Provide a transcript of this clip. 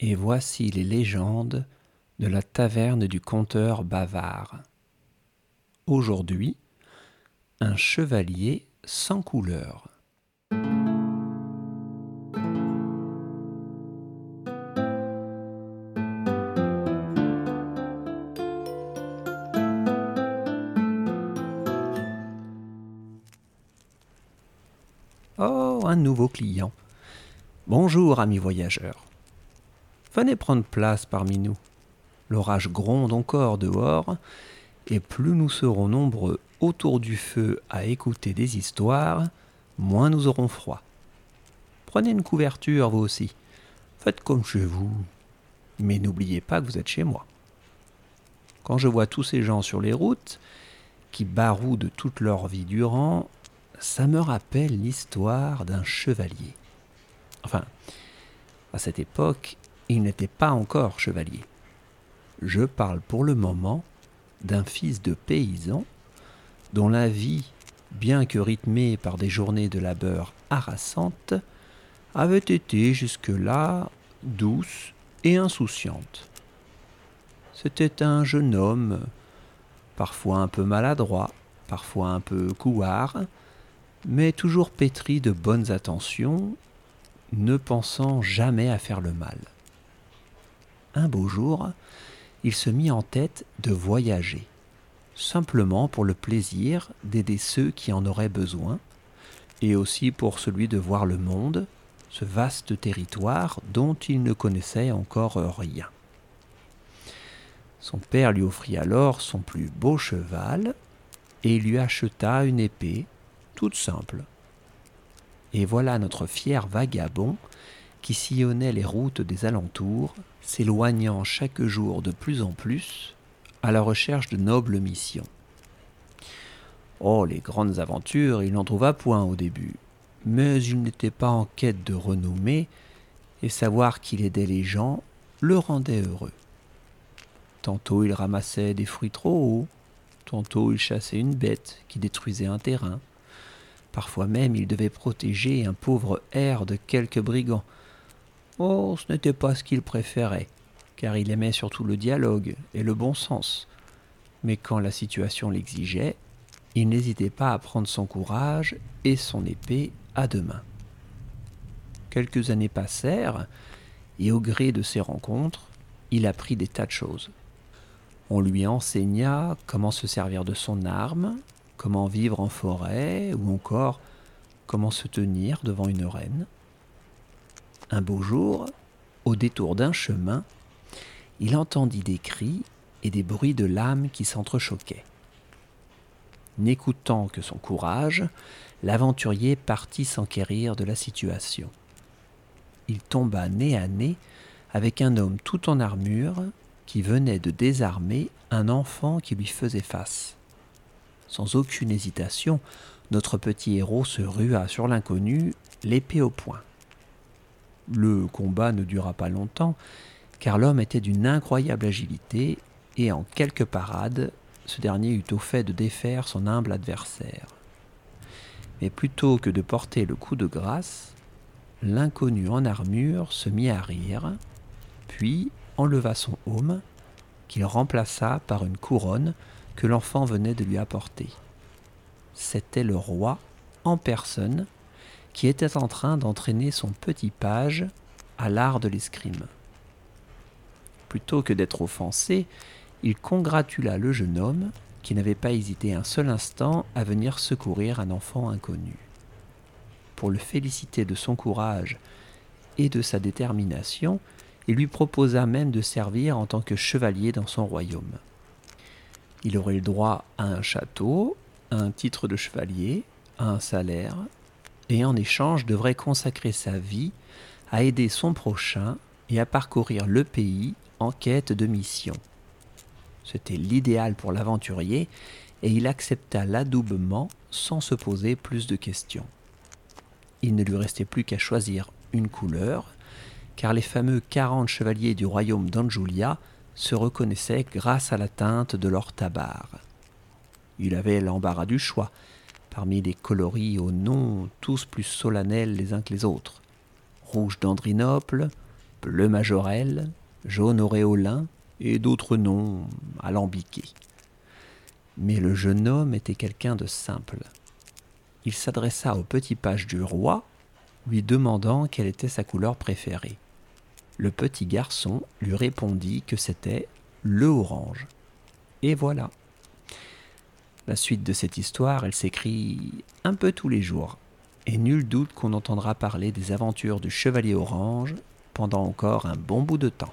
et voici les légendes de la taverne du conteur bavard. Aujourd'hui, un chevalier sans couleur. Oh, un nouveau client. Bonjour, amis voyageurs. Venez prendre place parmi nous. L'orage gronde encore dehors, et plus nous serons nombreux autour du feu à écouter des histoires, moins nous aurons froid. Prenez une couverture, vous aussi. Faites comme chez vous. Mais n'oubliez pas que vous êtes chez moi. Quand je vois tous ces gens sur les routes, qui baroudent toute leur vie durant, ça me rappelle l'histoire d'un chevalier. Enfin, à cette époque, il n'était pas encore chevalier. Je parle pour le moment d'un fils de paysan dont la vie, bien que rythmée par des journées de labeur harassantes, avait été jusque-là douce et insouciante. C'était un jeune homme, parfois un peu maladroit, parfois un peu couard, mais toujours pétri de bonnes attentions, ne pensant jamais à faire le mal un beau jour, il se mit en tête de voyager, simplement pour le plaisir d'aider ceux qui en auraient besoin, et aussi pour celui de voir le monde, ce vaste territoire dont il ne connaissait encore rien. Son père lui offrit alors son plus beau cheval et lui acheta une épée toute simple. Et voilà notre fier vagabond qui sillonnait les routes des alentours, s'éloignant chaque jour de plus en plus à la recherche de nobles missions. Oh, les grandes aventures, il n'en trouva point au début, mais il n'était pas en quête de renommée, et savoir qu'il aidait les gens le rendait heureux. Tantôt il ramassait des fruits trop hauts, tantôt il chassait une bête qui détruisait un terrain, parfois même il devait protéger un pauvre air de quelques brigands, Oh, ce n'était pas ce qu'il préférait, car il aimait surtout le dialogue et le bon sens. Mais quand la situation l'exigeait, il n'hésitait pas à prendre son courage et son épée à deux mains. Quelques années passèrent, et au gré de ces rencontres, il apprit des tas de choses. On lui enseigna comment se servir de son arme, comment vivre en forêt, ou encore comment se tenir devant une reine. Un beau jour, au détour d'un chemin, il entendit des cris et des bruits de lames qui s'entrechoquaient. N'écoutant que son courage, l'aventurier partit s'enquérir de la situation. Il tomba nez à nez avec un homme tout en armure qui venait de désarmer un enfant qui lui faisait face. Sans aucune hésitation, notre petit héros se rua sur l'inconnu, l'épée au poing. Le combat ne dura pas longtemps, car l'homme était d'une incroyable agilité, et en quelques parades, ce dernier eut au fait de défaire son humble adversaire. Mais plutôt que de porter le coup de grâce, l'inconnu en armure se mit à rire, puis enleva son aume, qu'il remplaça par une couronne que l'enfant venait de lui apporter. C'était le roi en personne qui était en train d'entraîner son petit page à l'art de l'escrime. Plutôt que d'être offensé, il congratula le jeune homme qui n'avait pas hésité un seul instant à venir secourir un enfant inconnu. Pour le féliciter de son courage et de sa détermination, il lui proposa même de servir en tant que chevalier dans son royaume. Il aurait le droit à un château, à un titre de chevalier, à un salaire, et en échange devrait consacrer sa vie à aider son prochain et à parcourir le pays en quête de mission. C'était l'idéal pour l'aventurier et il accepta l'adoubement sans se poser plus de questions. Il ne lui restait plus qu'à choisir une couleur, car les fameux quarante chevaliers du royaume d'Anjulia se reconnaissaient grâce à la teinte de leur tabard. Il avait l'embarras du choix, parmi les coloris aux noms tous plus solennels les uns que les autres. Rouge d'Andrinople, bleu majorelle, jaune auréolin et d'autres noms alambiqués. Mais le jeune homme était quelqu'un de simple. Il s'adressa au petit page du roi, lui demandant quelle était sa couleur préférée. Le petit garçon lui répondit que c'était le orange. Et voilà. La suite de cette histoire, elle s'écrit un peu tous les jours. Et nul doute qu'on entendra parler des aventures du chevalier orange pendant encore un bon bout de temps.